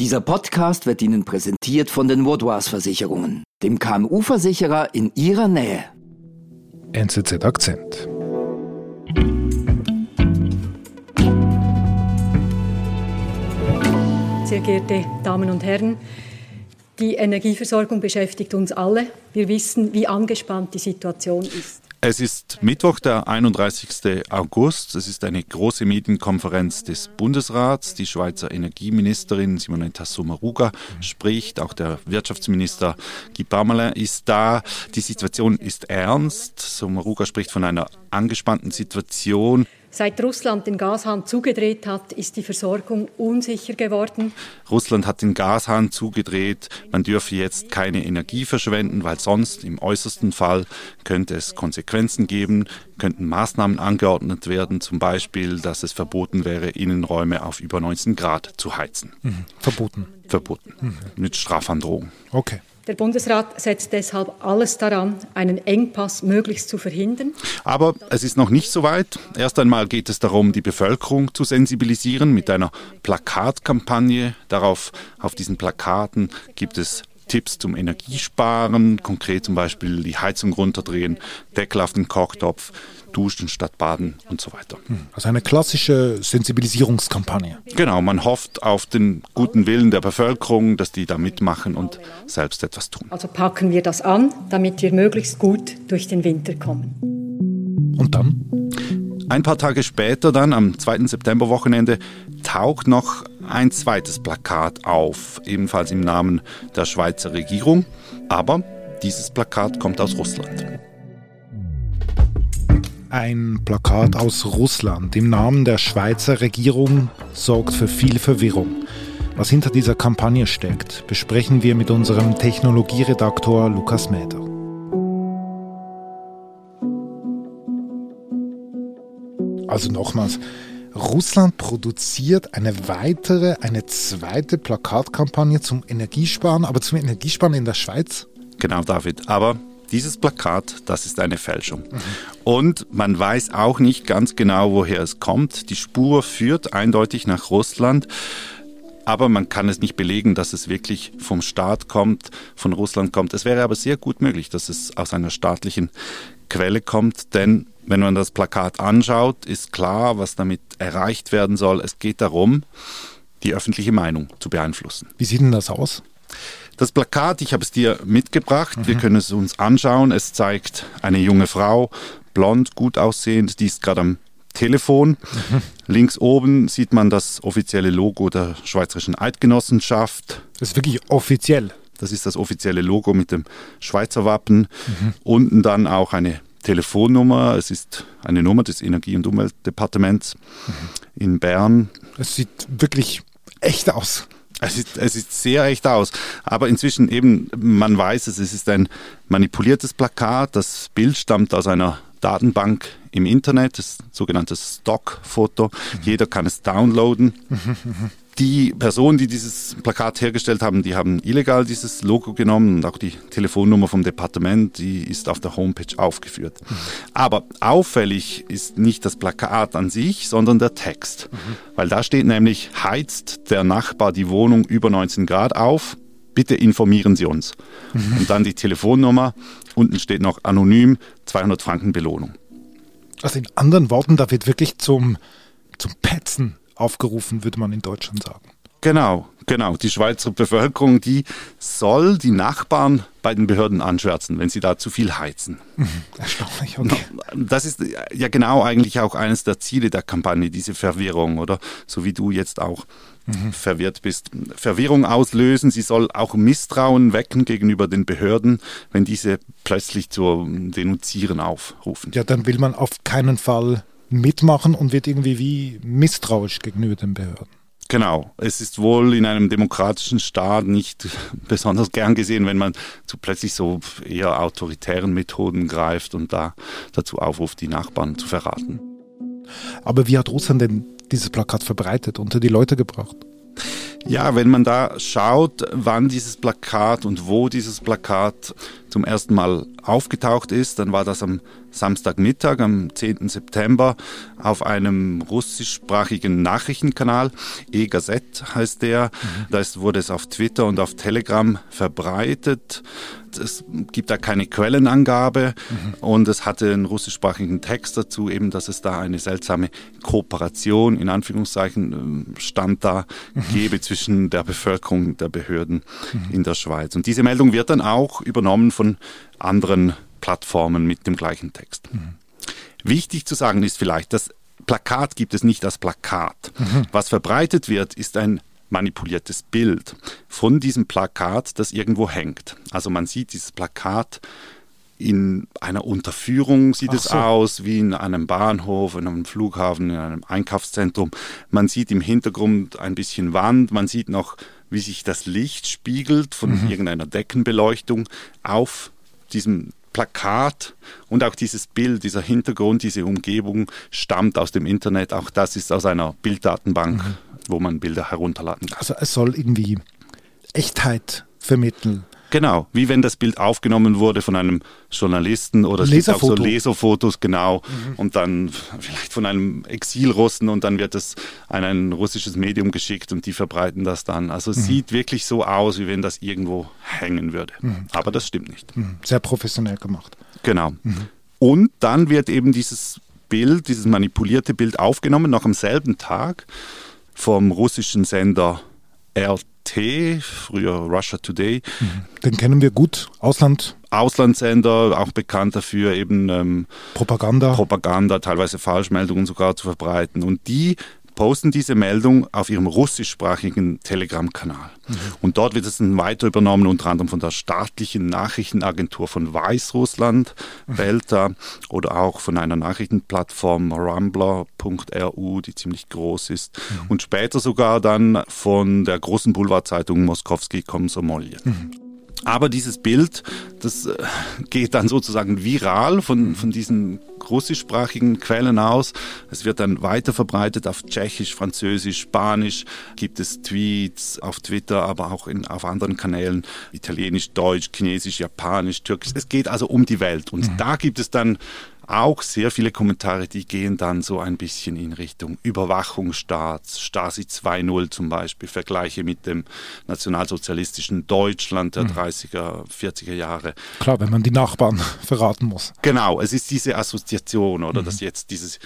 Dieser Podcast wird Ihnen präsentiert von den Vaudois Versicherungen, dem KMU-Versicherer in Ihrer Nähe. NZZ Akzent. Sehr geehrte Damen und Herren, die Energieversorgung beschäftigt uns alle. Wir wissen, wie angespannt die Situation ist. Es ist Mittwoch, der 31. August. Es ist eine große Medienkonferenz des Bundesrats. Die Schweizer Energieministerin Simonetta Sommaruga spricht. Auch der Wirtschaftsminister Guy Parmelin ist da. Die Situation ist ernst. Sommaruga spricht von einer angespannten Situation. Seit Russland den Gashahn zugedreht hat, ist die Versorgung unsicher geworden. Russland hat den Gashahn zugedreht. Man dürfe jetzt keine Energie verschwenden, weil sonst im äußersten Fall könnte es Konsequenzen geben, könnten Maßnahmen angeordnet werden, zum Beispiel, dass es verboten wäre, Innenräume auf über 19 Grad zu heizen. Mhm. Verboten. Verboten. Mhm. Mit Strafandrohung. Okay. Der Bundesrat setzt deshalb alles daran, einen Engpass möglichst zu verhindern. Aber es ist noch nicht so weit. Erst einmal geht es darum, die Bevölkerung zu sensibilisieren mit einer Plakatkampagne. Darauf, auf diesen Plakaten gibt es Tipps zum Energiesparen, konkret zum Beispiel die Heizung runterdrehen, Deckel auf den Kochtopf, duschen statt baden und so weiter. Hm, also eine klassische Sensibilisierungskampagne. Genau, man hofft auf den guten Willen der Bevölkerung, dass die da mitmachen und selbst etwas tun. Also packen wir das an, damit wir möglichst gut durch den Winter kommen. Und dann? Ein paar Tage später, dann am 2. Septemberwochenende, taucht noch ein zweites Plakat auf, ebenfalls im Namen der Schweizer Regierung. Aber dieses Plakat kommt aus Russland. Ein Plakat aus Russland im Namen der Schweizer Regierung sorgt für viel Verwirrung. Was hinter dieser Kampagne steckt, besprechen wir mit unserem Technologieredaktor Lukas Mäder. Also nochmals, Russland produziert eine weitere, eine zweite Plakatkampagne zum Energiesparen, aber zum Energiesparen in der Schweiz? Genau, David. Aber dieses Plakat, das ist eine Fälschung. Und man weiß auch nicht ganz genau, woher es kommt. Die Spur führt eindeutig nach Russland. Aber man kann es nicht belegen, dass es wirklich vom Staat kommt, von Russland kommt. Es wäre aber sehr gut möglich, dass es aus einer staatlichen Quelle kommt, denn wenn man das Plakat anschaut, ist klar, was damit erreicht werden soll. Es geht darum, die öffentliche Meinung zu beeinflussen. Wie sieht denn das aus? Das Plakat, ich habe es dir mitgebracht, mhm. wir können es uns anschauen. Es zeigt eine junge Frau, blond, gut aussehend, die ist gerade am Telefon. Mhm. Links oben sieht man das offizielle Logo der Schweizerischen Eidgenossenschaft. Das ist wirklich offiziell. Das ist das offizielle Logo mit dem Schweizer Wappen. Mhm. Unten dann auch eine Telefonnummer. Es ist eine Nummer des Energie- und Umweltdepartements mhm. in Bern. Es sieht wirklich echt aus. Es sieht, es sieht sehr echt aus. Aber inzwischen eben, man weiß es, es ist ein manipuliertes Plakat. Das Bild stammt aus einer Datenbank im Internet, das sogenannte Stockfoto. Mhm. Jeder kann es downloaden. Mhm. Die Personen, die dieses Plakat hergestellt haben, die haben illegal dieses Logo genommen und auch die Telefonnummer vom Departement, die ist auf der Homepage aufgeführt. Mhm. Aber auffällig ist nicht das Plakat an sich, sondern der Text. Mhm. Weil da steht nämlich, heizt der Nachbar die Wohnung über 19 Grad auf, bitte informieren Sie uns. Mhm. Und dann die Telefonnummer, unten steht noch anonym 200 Franken Belohnung. Also in anderen Worten, da wird wirklich zum, zum Petzen aufgerufen, würde man in Deutschland sagen. Genau, genau. Die Schweizer Bevölkerung, die soll die Nachbarn bei den Behörden anschwärzen, wenn sie da zu viel heizen. Mhm, erstaunlich, okay. Das ist ja genau eigentlich auch eines der Ziele der Kampagne, diese Verwirrung, oder? So wie du jetzt auch mhm. verwirrt bist. Verwirrung auslösen, sie soll auch Misstrauen wecken gegenüber den Behörden, wenn diese plötzlich zu Denunzieren aufrufen. Ja, dann will man auf keinen Fall mitmachen und wird irgendwie wie misstrauisch gegenüber den Behörden. Genau. Es ist wohl in einem demokratischen Staat nicht besonders gern gesehen, wenn man zu plötzlich so eher autoritären Methoden greift und da dazu aufruft, die Nachbarn zu verraten. Aber wie hat Russland denn dieses Plakat verbreitet, unter die Leute gebracht? Ja, wenn man da schaut, wann dieses Plakat und wo dieses Plakat zum ersten Mal aufgetaucht ist, dann war das am Samstagmittag, am 10. September, auf einem russischsprachigen Nachrichtenkanal, E-Gazette heißt der. Mhm. Da wurde es auf Twitter und auf Telegram verbreitet. Es gibt da keine Quellenangabe mhm. und es hatte einen russischsprachigen Text dazu, eben, dass es da eine seltsame Kooperation, in Anführungszeichen, ähm, stand da, mhm. gebe zwischen der Bevölkerung der Behörden mhm. in der Schweiz. Und diese Meldung wird dann auch übernommen von anderen Plattformen mit dem gleichen Text. Mhm. Wichtig zu sagen ist vielleicht, das Plakat gibt es nicht als Plakat. Mhm. Was verbreitet wird, ist ein manipuliertes Bild von diesem Plakat, das irgendwo hängt. Also man sieht dieses Plakat in einer Unterführung sieht Ach es so. aus, wie in einem Bahnhof, in einem Flughafen, in einem Einkaufszentrum. Man sieht im Hintergrund ein bisschen Wand, man sieht noch, wie sich das Licht spiegelt von mhm. irgendeiner Deckenbeleuchtung auf diesem Plakat und auch dieses Bild, dieser Hintergrund, diese Umgebung stammt aus dem Internet. Auch das ist aus einer Bilddatenbank, mhm. wo man Bilder herunterladen kann. Also es soll irgendwie Echtheit vermitteln. Genau, wie wenn das Bild aufgenommen wurde von einem Journalisten oder es gibt auch so Leserfotos, genau, mhm. und dann vielleicht von einem Exilrussen und dann wird es an ein russisches Medium geschickt und die verbreiten das dann. Also es mhm. sieht wirklich so aus, wie wenn das irgendwo hängen würde. Mhm. Aber das stimmt nicht. Mhm. Sehr professionell gemacht. Genau. Mhm. Und dann wird eben dieses Bild, dieses manipulierte Bild aufgenommen, noch am selben Tag vom russischen Sender RT früher Russia Today. Mhm. Den kennen wir gut, Ausland. Auslandssender, auch bekannt dafür, eben ähm, Propaganda. Propaganda, teilweise Falschmeldungen sogar zu verbreiten. Und die posten diese Meldung auf ihrem russischsprachigen Telegram-Kanal. Mhm. Und dort wird es dann weiter übernommen, unter anderem von der staatlichen Nachrichtenagentur von Weißrussland, mhm. Belta, oder auch von einer Nachrichtenplattform Rambler.ru, die ziemlich groß ist. Mhm. Und später sogar dann von der großen Boulevardzeitung Moskowski Komsomolje. Aber dieses Bild, das äh, geht dann sozusagen viral von, von diesen russischsprachigen Quellen aus. Es wird dann weiter verbreitet auf Tschechisch, Französisch, Spanisch, gibt es Tweets auf Twitter, aber auch in, auf anderen Kanälen, Italienisch, Deutsch, Chinesisch, Japanisch, Türkisch. Es geht also um die Welt. Und mhm. da gibt es dann auch sehr viele Kommentare, die gehen dann so ein bisschen in Richtung Überwachungsstaat, Stasi 2.0 zum Beispiel, Vergleiche mit dem nationalsozialistischen Deutschland der mhm. 30er, 40er Jahre. Klar, wenn man die Nachbarn verraten muss. Genau, es ist diese Assoziation oder mhm. dass jetzt dieses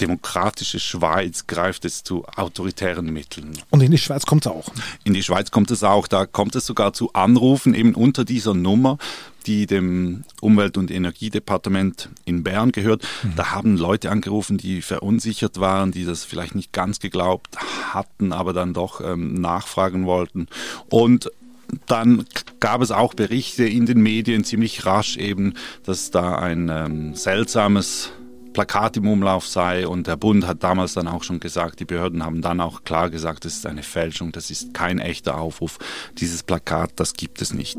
demokratische Schweiz greift es zu autoritären Mitteln. Und in die Schweiz kommt es auch. In die Schweiz kommt es auch. Da kommt es sogar zu Anrufen eben unter dieser Nummer, die dem Umwelt- und Energiedepartement in Bern gehört. Mhm. Da haben Leute angerufen, die verunsichert waren, die das vielleicht nicht ganz geglaubt hatten, aber dann doch ähm, nachfragen wollten. Und dann gab es auch Berichte in den Medien ziemlich rasch eben, dass da ein ähm, seltsames Plakat im Umlauf sei. Und der Bund hat damals dann auch schon gesagt, die Behörden haben dann auch klar gesagt, das ist eine Fälschung, das ist kein echter Aufruf. Dieses Plakat, das gibt es nicht.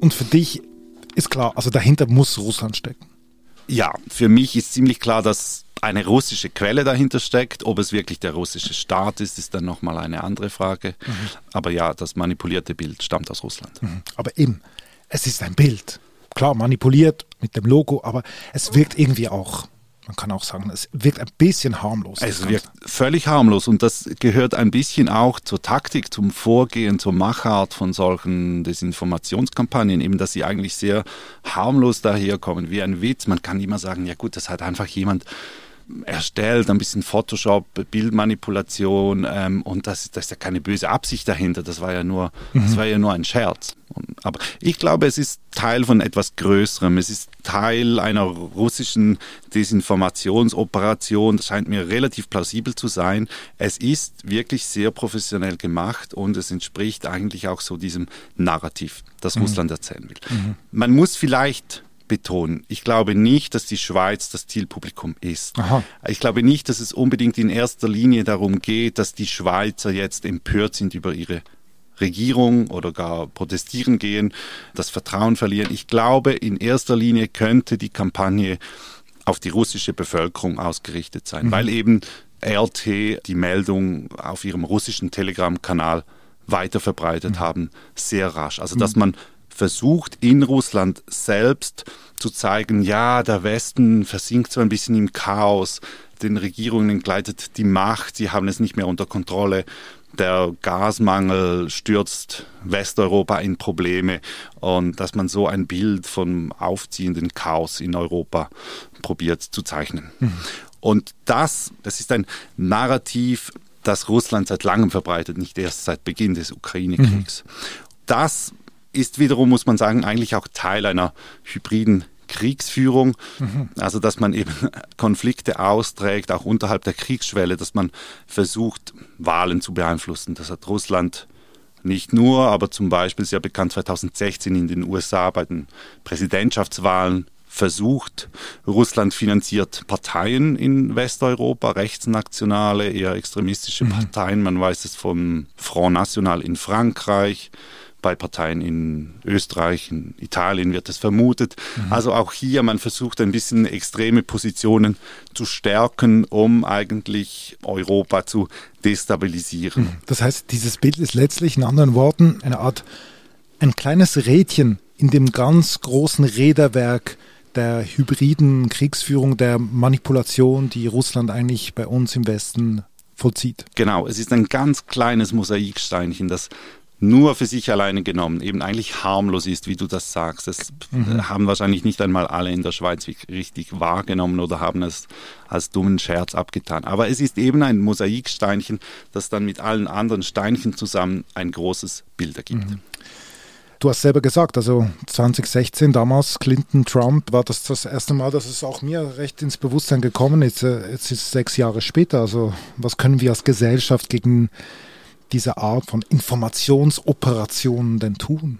Und für dich ist klar, also dahinter muss Russland stecken. Ja, für mich ist ziemlich klar, dass eine russische Quelle dahinter steckt. Ob es wirklich der russische Staat ist, ist dann nochmal eine andere Frage. Mhm. Aber ja, das manipulierte Bild stammt aus Russland. Mhm. Aber eben, es ist ein Bild. Klar, manipuliert mit dem Logo, aber es wirkt irgendwie auch man kann auch sagen, es wirkt ein bisschen harmlos. Es wirkt völlig harmlos und das gehört ein bisschen auch zur Taktik, zum Vorgehen, zur Machart von solchen Desinformationskampagnen, eben, dass sie eigentlich sehr harmlos daherkommen, wie ein Witz. Man kann immer sagen, ja gut, das hat einfach jemand erstellt, ein bisschen Photoshop, Bildmanipulation ähm, und das, das ist ja keine böse Absicht dahinter, das war ja nur, mhm. das war ja nur ein Scherz. Aber ich glaube, es ist Teil von etwas Größerem. Es ist Teil einer russischen Desinformationsoperation. Das scheint mir relativ plausibel zu sein. Es ist wirklich sehr professionell gemacht und es entspricht eigentlich auch so diesem Narrativ, das mhm. Russland erzählen will. Mhm. Man muss vielleicht betonen. Ich glaube nicht, dass die Schweiz das Zielpublikum ist. Aha. Ich glaube nicht, dass es unbedingt in erster Linie darum geht, dass die Schweizer jetzt empört sind über ihre Regierung oder gar protestieren gehen, das Vertrauen verlieren. Ich glaube, in erster Linie könnte die Kampagne auf die russische Bevölkerung ausgerichtet sein, mhm. weil eben RT die Meldung auf ihrem russischen Telegram-Kanal weiter verbreitet mhm. haben, sehr rasch. Also dass mhm. man versucht in Russland selbst zu zeigen, ja, der Westen versinkt so ein bisschen im Chaos, den Regierungen gleitet die Macht, sie haben es nicht mehr unter Kontrolle der Gasmangel stürzt Westeuropa in Probleme und dass man so ein Bild vom aufziehenden Chaos in Europa probiert zu zeichnen. Mhm. Und das, das ist ein Narrativ, das Russland seit langem verbreitet, nicht erst seit Beginn des Ukraine-Kriegs. Mhm. Das ist wiederum, muss man sagen, eigentlich auch Teil einer hybriden Kriegsführung, mhm. also dass man eben Konflikte austrägt, auch unterhalb der Kriegsschwelle, dass man versucht, Wahlen zu beeinflussen. Das hat Russland nicht nur, aber zum Beispiel sehr bekannt 2016 in den USA bei den Präsidentschaftswahlen versucht. Russland finanziert Parteien in Westeuropa, rechtsnationale, eher extremistische mhm. Parteien. Man weiß es vom Front National in Frankreich, bei Parteien in Österreich, in Italien wird es vermutet. Mhm. Also auch hier, man versucht ein bisschen extreme Positionen zu stärken, um eigentlich Europa zu destabilisieren. Mhm. Das heißt, dieses Bild ist letztlich in anderen Worten eine Art, ein kleines Rädchen in dem ganz großen Räderwerk der hybriden Kriegsführung, der Manipulation, die Russland eigentlich bei uns im Westen vollzieht. Genau, es ist ein ganz kleines Mosaiksteinchen, das nur für sich alleine genommen eben eigentlich harmlos ist, wie du das sagst. Das mhm. haben wahrscheinlich nicht einmal alle in der Schweiz richtig wahrgenommen oder haben es als dummen Scherz abgetan. Aber es ist eben ein Mosaiksteinchen, das dann mit allen anderen Steinchen zusammen ein großes Bild ergibt. Mhm. Du hast selber gesagt, also 2016 damals, Clinton, Trump, war das das erste Mal, dass es auch mir recht ins Bewusstsein gekommen ist. Äh, jetzt ist es sechs Jahre später. Also was können wir als Gesellschaft gegen diese Art von Informationsoperationen denn tun?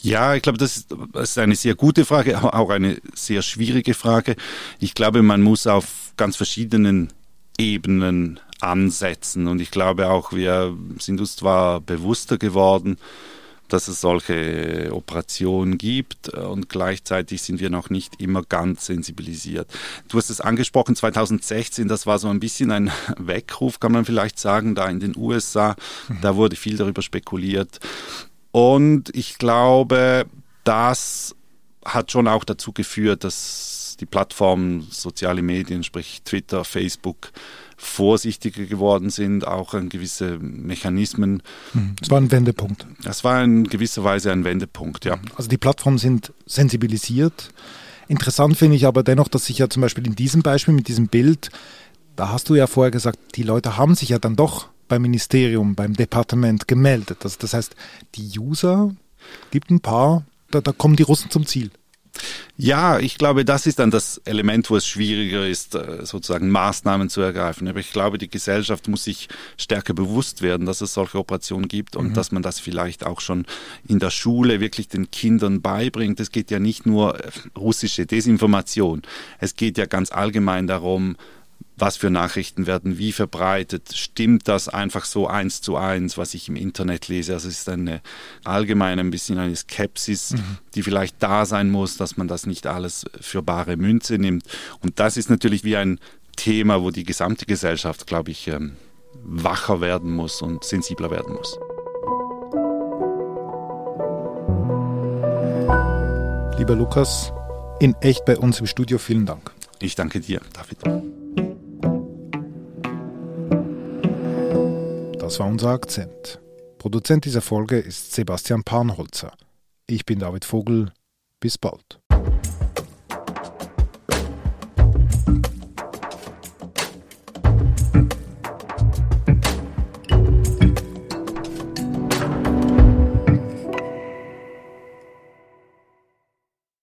Ja, ich glaube, das ist eine sehr gute Frage, auch eine sehr schwierige Frage. Ich glaube, man muss auf ganz verschiedenen Ebenen ansetzen und ich glaube auch, wir sind uns zwar bewusster geworden, dass es solche Operationen gibt und gleichzeitig sind wir noch nicht immer ganz sensibilisiert. Du hast es angesprochen, 2016, das war so ein bisschen ein Weckruf, kann man vielleicht sagen, da in den USA. Mhm. Da wurde viel darüber spekuliert. Und ich glaube, das hat schon auch dazu geführt, dass die Plattformen, soziale Medien, sprich Twitter, Facebook, vorsichtiger geworden sind, auch an gewisse Mechanismen. Mhm. Das war ein Wendepunkt. Das war in gewisser Weise ein Wendepunkt, ja. Also die Plattformen sind sensibilisiert. Interessant finde ich aber dennoch, dass sich ja zum Beispiel in diesem Beispiel mit diesem Bild, da hast du ja vorher gesagt, die Leute haben sich ja dann doch beim Ministerium, beim Departement gemeldet. Das, das heißt, die User gibt ein paar, da, da kommen die Russen zum Ziel. Ja, ich glaube, das ist dann das Element, wo es schwieriger ist, äh, sozusagen Maßnahmen zu ergreifen. Aber ich glaube, die Gesellschaft muss sich stärker bewusst werden, dass es solche Operationen gibt und mhm. dass man das vielleicht auch schon in der Schule wirklich den Kindern beibringt. Es geht ja nicht nur äh, russische Desinformation. Es geht ja ganz allgemein darum, was für Nachrichten werden wie verbreitet, stimmt das einfach so eins zu eins, was ich im Internet lese. Also es ist eine allgemeine ein bisschen eine Skepsis, mhm. die vielleicht da sein muss, dass man das nicht alles für bare Münze nimmt. Und das ist natürlich wie ein Thema, wo die gesamte Gesellschaft, glaube ich, ähm, wacher werden muss und sensibler werden muss. Lieber Lukas, in echt bei uns im Studio, vielen Dank. Ich danke dir, David. Das war unser Akzent. Produzent dieser Folge ist Sebastian Panholzer. Ich bin David Vogel. Bis bald.